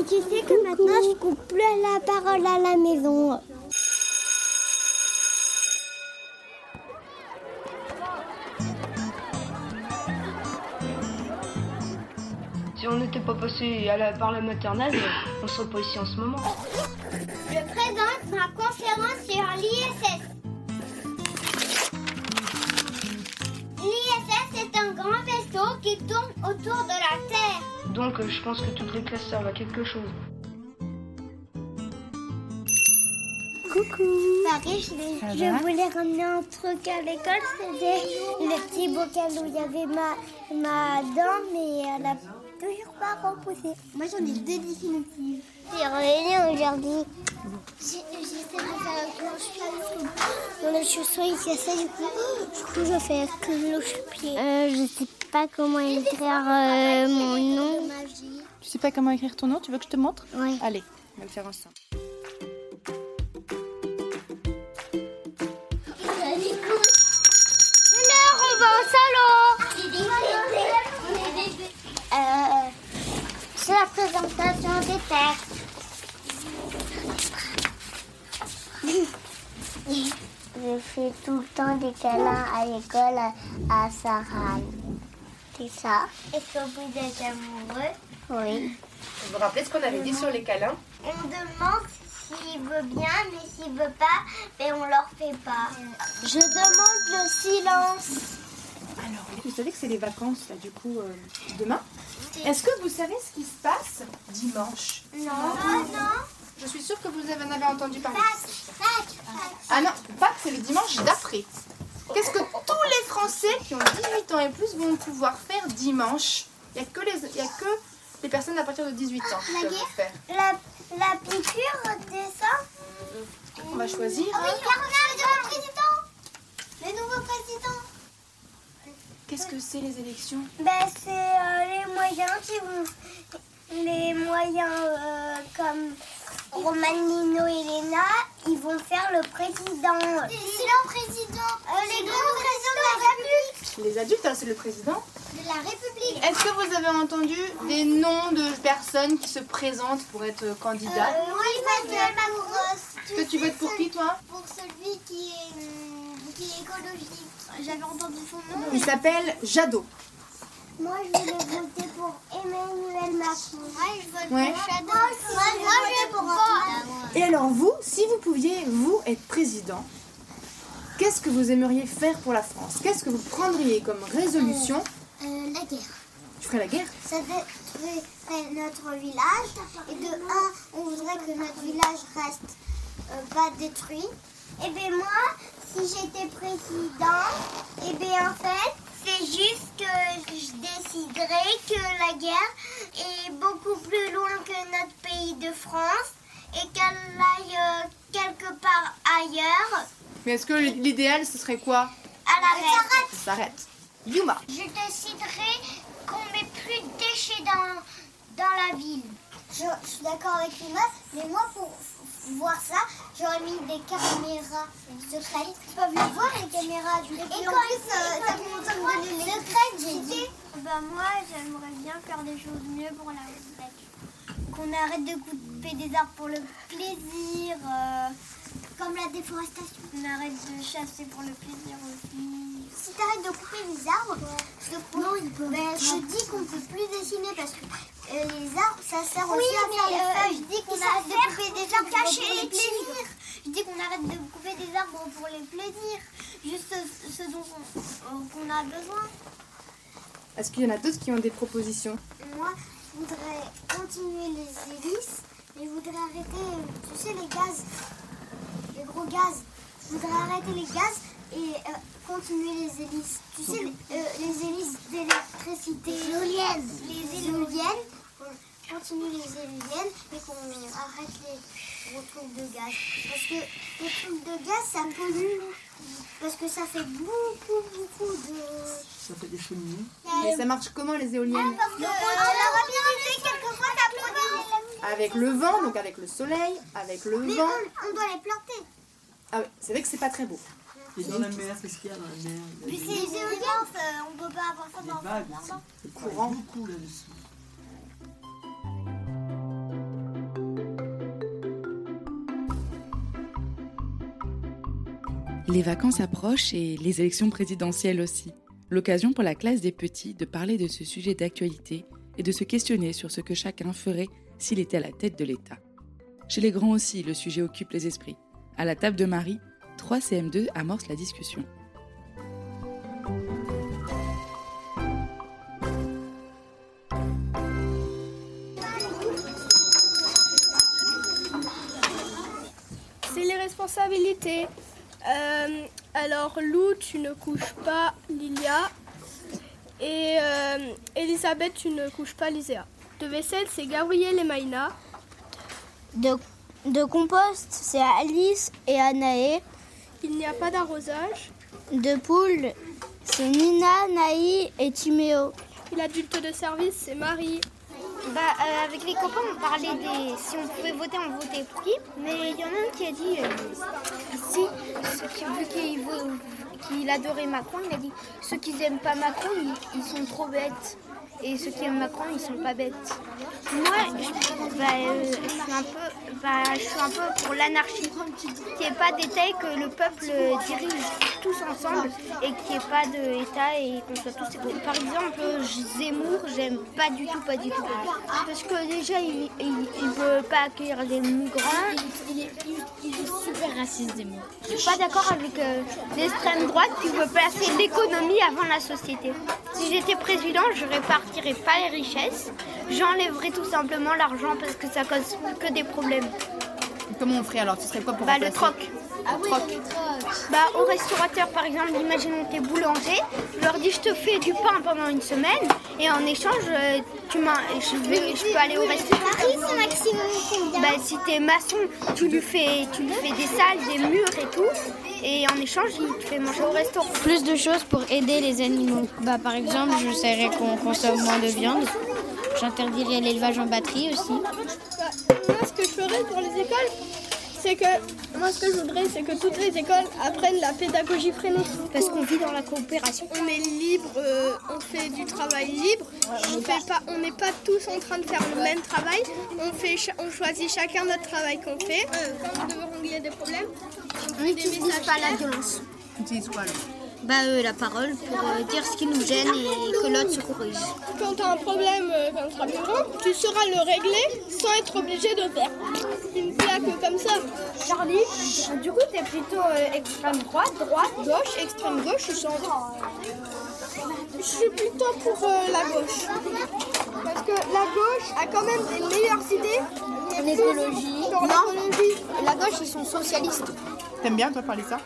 Et tu sais que maintenant je coupe plus la parole à la maison. Si on n'était pas passé à la- par la maternelle, on serait pas ici en ce moment. Je présente ma conférence sur l'ISS. L'ISS est un grand vaisseau qui tourne autour de la Terre. Donc euh, je pense que toutes les classes servent à quelque chose. Coucou. Paris, je, je voulais ramener un truc à l'école. C'était le petit bocal où il y avait ma, ma dent, mais elle a toujours pas repoussé. Moi, j'en ai deux définitives. J'ai revenu aujourd'hui. J'essaie de faire un cloche-pied. Dans le chausson, il y a ça, du coup, du coup, je fais un cloche-pied. Euh, je sais pas comment écrire euh, mon nom. Tu sais pas comment écrire ton nom Tu veux que je te montre? Oui. Allez, on va le faire ensemble. Je fais tout le temps des câlins à l'école à, à Sarah. C'est ça. Est-ce que vous êtes amoureux Oui. Vous vous rappelez ce qu'on avait dit sur les câlins? On demande s'il veut bien, mais s'il veut pas, mais on leur fait pas. Je demande le silence. Vous savez que c'est les vacances, là, du coup, euh, demain Est-ce que vous savez ce qui se passe dimanche? Non. Ah non. Je suis sûre que vous en avez entendu parler. Pâques, Pâques, Pâques. Ah non, Pâques, c'est le dimanche d'après. Qu'est-ce que tous les Français qui ont 18 ans et plus vont pouvoir faire dimanche? Il n'y a, que les- il y a que les personnes à partir de 18 ans qui La peuvent faire. La, la piqûre des On va choisir. Oui, car on a le nouveau président. Le nouveau président. Qu'est-ce que c'est les élections? Ben, c'est euh, les moyens qui vont. Les moyens euh, comme Romanino et Lena, ils vont faire le président. C'est le président. les grands présidents de la République. Les adultes, hein, c'est le président. De la République. Est-ce que vous avez entendu des noms de personnes qui se présentent pour être candidates? Euh, oui, Emmanuel Macron. Que tu votes pour qui, toi? Pour celui qui est, hum, qui est écologique. J'avais entendu son nom. Il s'appelle Jadot. Moi, je voulais voter pour Emmanuel Macron. Moi, je vote Ouais. pour Shadow. Moi, je vote pour moi. Et alors vous, si vous pouviez, vous, être président, qu'est-ce que vous aimeriez faire pour la France? Qu'est-ce que vous prendriez comme résolution? Euh, la guerre. Tu ferais la guerre? Ça détruirait notre village. Et de un, on voudrait que notre village reste euh, pas détruit. Et bien moi, si j'étais président, et bien en fait, c'est juste que je déciderais que la guerre est beaucoup plus loin que notre pays de France et qu'elle aille euh, quelque part ailleurs. Mais est-ce que l'idéal, ce serait quoi? À la Ça s'arrête. Yuma. Je déciderai qu'on met plus de déchets dans, dans la ville. Je, je suis d'accord avec Lima, mais moi pour voir ça, j'aurais mis des caméras secrètes. Ils peuvent les voir les caméras. Et, puis en plus, euh, ça me ça me donne les secrètes, j'ai dit. Bah moi, j'aimerais bien faire des choses mieux pour la nature. Qu'on arrête de couper des arbres pour le plaisir. euh, comme la déforestation. On arrête de chasser pour le plaisir aussi. Si t'arrêtes de couper les arbres, ben, je dis qu'on peut plus dessiner parce que euh, les arbres, ça sert aussi à faire les feuilles. Je dis qu'on arrête de couper des arbres pour le plaisir. Je dis qu'on arrête de couper des arbres pour les plaisir. Juste ce, ce dont on, qu'on a besoin. Est-ce qu'il y en a d'autres qui ont des propositions Moi, je voudrais continuer les hélices, mais je voudrais arrêter, tu sais, les gaz, les gros gaz. Je voudrais arrêter les gaz et euh, continuer les hélices. Tu sais, les, euh, les hélices d'électricité. Les éoliennes. Les éoliennes. Continue les éoliennes et qu'on arrête les gros trucs de gaz. Parce que les trucs de gaz, ça pollue. Parce que ça fait beaucoup, beaucoup de... Ça fait des cheminées. Et ça marche comment les éoliennes Parce que, euh, la rapidité, quelquefois, ça produit. Avec le vent, donc avec le soleil, avec le Mais vent. on, on doit les planter. Ah ouais, c'est vrai que c'est pas très beau. Et dans la mer, qu'est-ce qu'il y a dans la mer? Mais c'est les éoliennes, euh, on peut pas avoir ça dans Il Courant. courant beaucoup là-dessus. Les vacances approchent et les élections présidentielles aussi. L'occasion pour la classe des petits de parler de ce sujet d'actualité et de se questionner sur ce que chacun ferait s'il était à la tête de l'État. Chez les grands aussi, le sujet occupe les esprits. À la table de Marie, 3 CM2 amorcent la discussion. C'est les responsabilités. Euh, alors, Lou, tu ne couches pas Lilia. Et euh, Elisabeth, tu ne couches pas Liséa. De vaisselle, c'est Gabriel et Maïna. De, de compost, c'est Alice et Anaë. Il n'y a pas d'arrosage. De poule, c'est Nina, Naï et Timéo. Et l'adulte de service, c'est Marie. Bah, euh, avec les copains, on parlait des. Si on pouvait voter, on votait pour qui? Mais il y en a un qui a dit. euh, si, vu qu'il adorait Macron, il a dit ceux qui n'aiment pas Macron, ils, ils sont trop bêtes. Et ceux qui aiment Macron, ils sont pas bêtes. Moi, bah, euh, je suis un peu, bah, je suis un peu pour l'anarchie. Qu'il n'y ait pas d'État et que le peuple dirige tous ensemble et qu'il n'y ait pas d'État et qu'on soit tous égaux. Par exemple, Zemmour, j'aime pas du tout, pas du tout. Parce que déjà, il ne veut pas accueillir les migrants. Il est, super raciste, Zemmour. Je suis pas d'accord avec euh, l'extrême droite qui veut placer l'économie avant la société. Si j'étais président, je répartirais pas les richesses. J'enlèverais tout simplement l'argent parce que ça cause que des problèmes. Comment on ferait alors Ce serait quoi pour Bah, le remplacer troc. Bah, au restaurateur, par exemple, imaginons que t'es boulanger, je leur dis je te fais du pain pendant une semaine et en échange, euh, tu m'as, je, vais, je peux aller au restaurant. maximum Bah, si t'es maçon, tu lui, fais, tu lui fais des salles, des murs et tout, et en échange, il te fait manger au restaurant. plus de choses pour aider les animaux. Bah, par exemple, j'essaierai qu'on consomme moins de viande. J'interdirai l'élevage en batterie aussi. Moi, ce que je ferais pour les écoles, c'est que. Moi, ce que je voudrais, c'est que toutes les écoles apprennent la pédagogie freinée. Parce qu'on vit dans la coopération. On est libre, euh, on fait du travail libre. On fait pas, on n'est pas tous en train de faire le même travail. On fait, on choisit chacun notre travail qu'on fait. Euh, quand on devrait régler des problèmes, On n'utilise pas la violence. Bah, euh, la parole pour euh, dire ce qui nous gêne et que l'autre se corrige. quand tu as un problème euh, plus grand, tu sauras le régler sans être obligé de faire une plaque comme ça. Charlie, du coup, t'es plutôt euh, extrême droite, droite. Gauche, extrême gauche ou centre Je suis plutôt pour euh, la gauche. Parce que la gauche a quand même des meilleures idées. L'écologie. Sur l'écologie. La gauche, ils sont socialistes. T'aimes bien toi parler ça?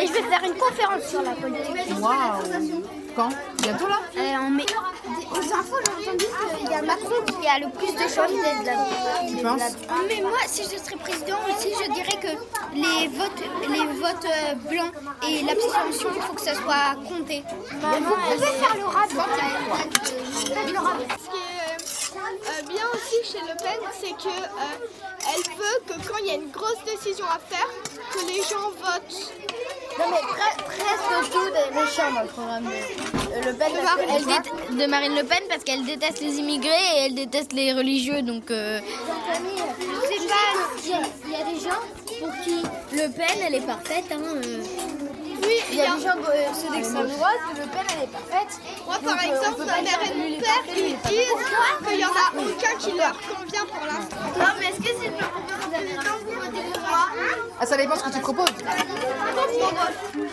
Et je vais faire une conférence sur la politique. Waouh Quand? Bientôt là? Euh, en mai. Aux infos, j'ai entendu qu'il y a Macron qui a le plus de chances d'être là. Tu penses? Mais moi, si je serais président aussi, je dirais que les votes, les votes euh, blancs et l'abstention, il faut que ça soit compté. vous pouvez faire le rap. Faites le rap. Ce qui est euh, bien aussi chez Le Pen, c'est que euh, elle veut que quand il y a une grosse décision à faire, que les gens votent. Non, mais presque tout est méchant dans le programme de Le Pen. parce que elle dét- de Marine Le Pen parce qu'elle déteste les immigrés et elle déteste les religieux. Donc, euh, Je sais pas. il y, a- il y a des gens pour qui Le Pen, elle est parfaite. Hein, Oui, Il y a des gens, euh, ceux d'extrême droite, Le Pen, elle est parfaite. Moi, par Donc, euh, exemple, ma mère et lui, il mon père, lui, ils disent qu'il n'y en a aucun qui leur convient pour l'instant. Non, mais est-ce que c'est le président vous votez pour moi Ah, ça dépend ce que tu proposes.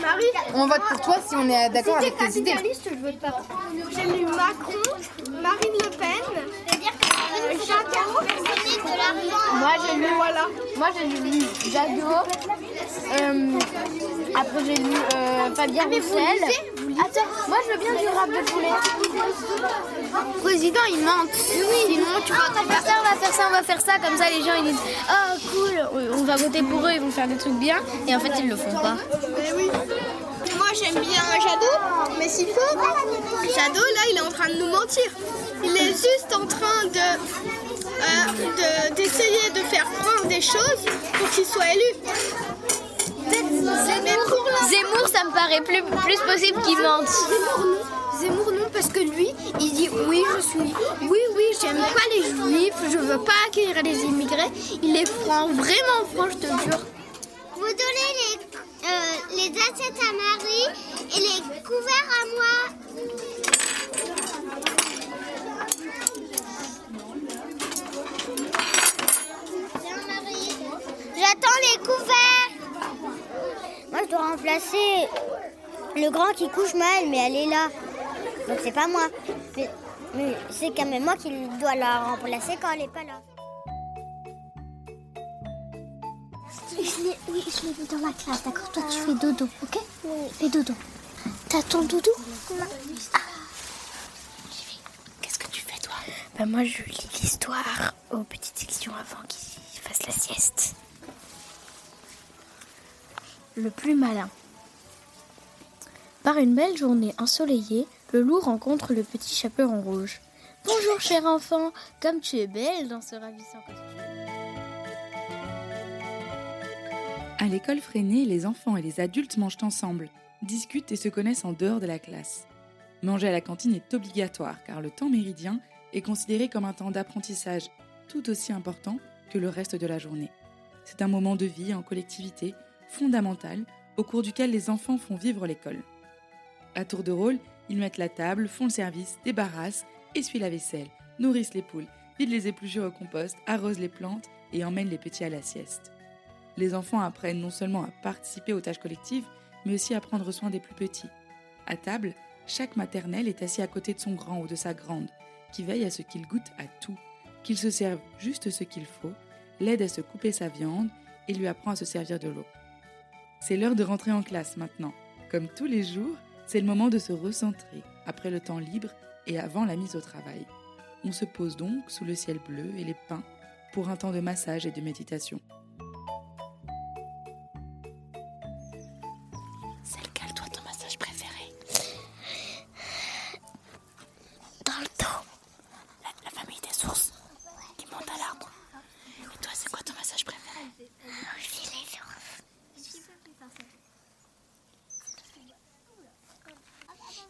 Marie, On vote pour toi si on est d'accord avec tes idées. je vote pas. J'ai lu Macron, Marine Le Pen, euh, l'argent. Moi j'ai lu voilà. Moi j'ai lu Jadot. Euh, après j'ai lu euh, Fabien Roussel. Attends, moi je veux bien du rap de poulet. Président il mente. Sinon tu vois, on va faire ça, on va faire ça, on va faire ça. Comme ça les gens ils disent oh cool, on va voter pour eux, ils vont faire des trucs bien. Et en fait ils le font pas. Mais oui. Moi j'aime bien Jadot, mais s'il faut, Jadot là il est en train de nous mentir. Il est juste en train de euh, de- d'essayer de, faire croire des choses pour qu'il soit élu. L'instant- Zemmour ça me paraît plus, plus possible qu'il mente. Zemmour non. Zemmour non parce que lui, il dit oui je suis, oui oui j'aime pas les juifs, je veux pas accueillir les immigrés. Il est franc, vraiment franc je te jure. Vous donnez les, euh, les assiettes à Marie et les couverts à moi. Viens, Marie. J'attends les couverts. Moi, je dois remplacer le grand qui couche mal, mais elle est là. Donc, c'est pas moi. Mais, mais c'est quand même moi qui dois la remplacer quand elle est pas là. Je oui, je l'ai vu dans la classe, d'accord Toi, tu fais dodo, ok? Fais dodo. T'as ton doudou Qu'est-ce que tu fais, toi? Bah moi je lis l'histoire aux petites sections avant qu'ils fassent la sieste. Le plus malin. Par une belle journée ensoleillée, le loup rencontre le petit chaperon rouge. Bonjour cher enfant, comme tu es belle dans ce ravissant costume. À l'école freinée, les enfants et les adultes mangent ensemble, discutent et se connaissent en dehors de la classe. Manger à la cantine est obligatoire car le temps méridien est considéré comme un temps d'apprentissage tout aussi important que le reste de la journée. C'est un moment de vie en collectivité fondamental au cours duquel les enfants font vivre l'école. À tour de rôle, ils mettent la table, font le service, débarrassent, essuient la vaisselle, nourrissent les poules, vident les épluchures au compost, arrosent les plantes et emmènent les petits à la sieste. Les enfants apprennent non seulement à participer aux tâches collectives, mais aussi à prendre soin des plus petits. À table, chaque maternelle est assis à côté de son grand ou de sa grande, qui veille à ce qu'il goûte à tout, qu'il se serve juste ce qu'il faut, l'aide à se couper sa viande et lui apprend à se servir de l'eau. C'est l'heure de rentrer en classe maintenant. Comme tous les jours, c'est le moment de se recentrer après le temps libre et avant la mise au travail. On se pose donc sous le ciel bleu et les pins pour un temps de massage et de méditation.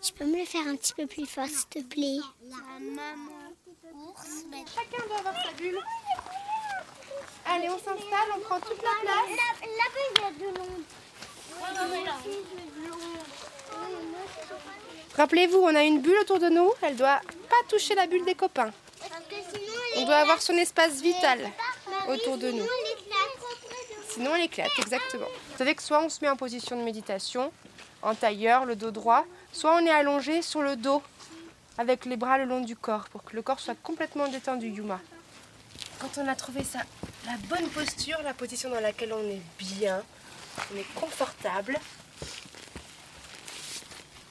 Tu peux me le faire un petit peu plus fort, s'il te plaît? La maman ours. Chacun doit avoir sa bulle. Allez, on s'installe, on prend toute la place. Là-bas, il y a de l'ombre. Rappelez-vous, on a une bulle autour de nous. Elle doit pas toucher la bulle des copains. On doit avoir son espace vital autour de nous. Sinon, elle éclate, exactement. Vous savez que soit on se met en position de méditation, en tailleur, le dos droit, soit on est allongé sur le dos, avec les bras le long du corps, pour que le corps soit complètement détendu, Yuma. Quand on a trouvé ça, la bonne posture, la position dans laquelle on est bien, on est confortable,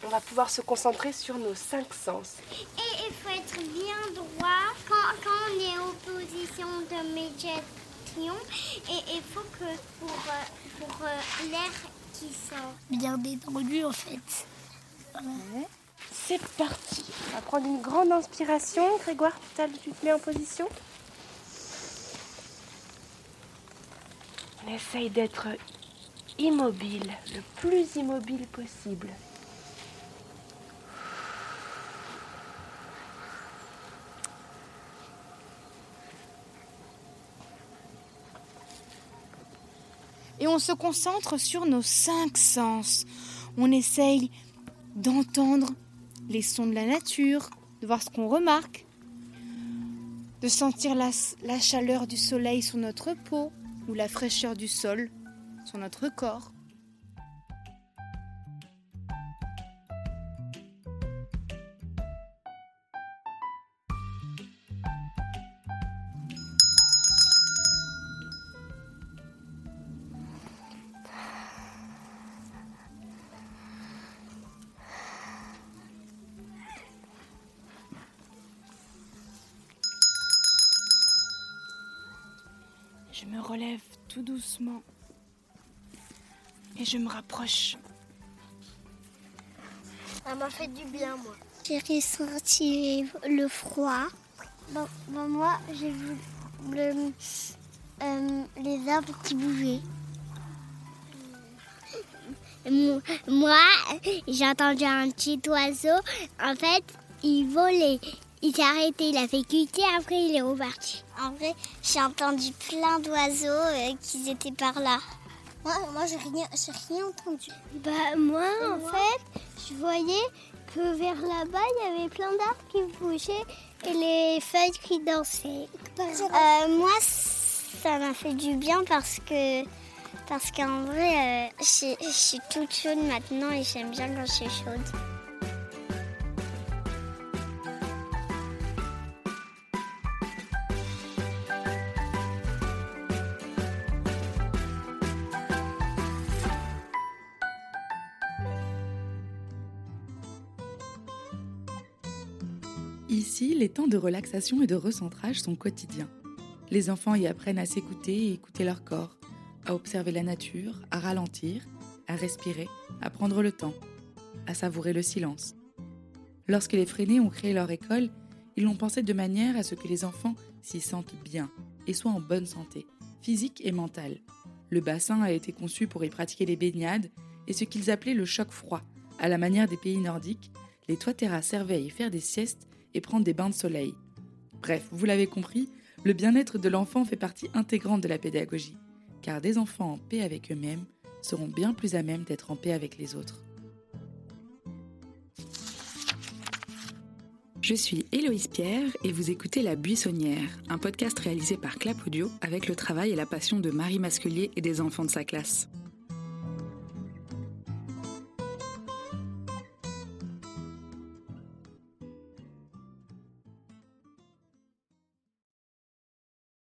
on va pouvoir se concentrer sur nos cinq sens. Et il faut être bien droit quand, quand on est en position de méditation. Et il faut que pour, euh, pour euh, l'air qui sort? Bien détendu en fait. C'est parti. On va prendre une grande inspiration. Grégoire, tu te tu te mets en position? On essaye d'être immobile, le plus immobile possible. Et on se concentre sur nos cinq sens. On essaye d'entendre les sons de la nature, de voir ce qu'on remarque, de sentir la, chaleur du soleil sur notre peau ou la fraîcheur du sol. sur notre corps. Doucement et je me rapproche. Ça m'a fait du bien, moi. J'ai ressenti le froid. Bon, bon, moi, j'ai vu le, euh, les arbres qui bougeaient. Mo- Moi, j'ai entendu un petit oiseau. En fait, il volait. Il s'est arrêté, il a fait cuiter, après il est reparti. En vrai, j'ai entendu plein d'oiseaux euh, qui étaient par là. Moi, moi j'ai rien, rien entendu. Bah moi, en fait, je voyais que vers là-bas, il y avait plein d'arbres qui bougeaient et les feuilles qui dansaient. Euh, moi, ça m'a fait du bien parce que parce qu'en vrai, euh, je je suis toute chaude maintenant et j'aime bien quand je suis chaude. Ici, les temps de relaxation et de recentrage sont quotidiens. Les enfants y apprennent à s'écouter et écouter leur corps, à observer la nature, à ralentir, à respirer, à prendre le temps, à savourer le silence. Lorsque les Freinet ont créé leur école, ils l'ont pensé de manière à ce que les enfants s'y sentent bien et soient en bonne santé, physique et mentale. Le bassin a été conçu pour y pratiquer les baignades et ce qu'ils appelaient le choc froid. À la manière des pays nordiques, les toits terras servaient à y faire des siestes et prendre des bains de soleil. Bref, vous l'avez compris, le bien-être de l'enfant fait partie intégrante de la pédagogie, car des enfants en paix avec eux-mêmes seront bien plus à même d'être en paix avec les autres. Je suis Héloïse Pierre et vous écoutez La Buissonnière, un podcast réalisé par Clap Audio avec le travail et la passion de Marie Masculier et des enfants de sa classe.